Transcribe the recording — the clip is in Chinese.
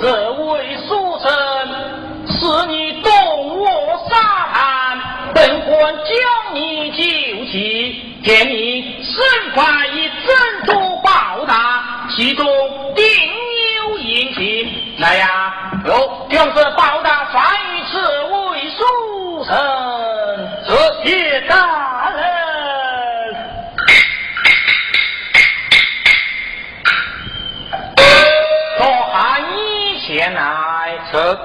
这位书生，是你动我杀案，本官将你救起，见你身怀已阵珠宝塔，其中定有隐情。来呀，我，将这宝塔传与此位书生，这谢大。thớt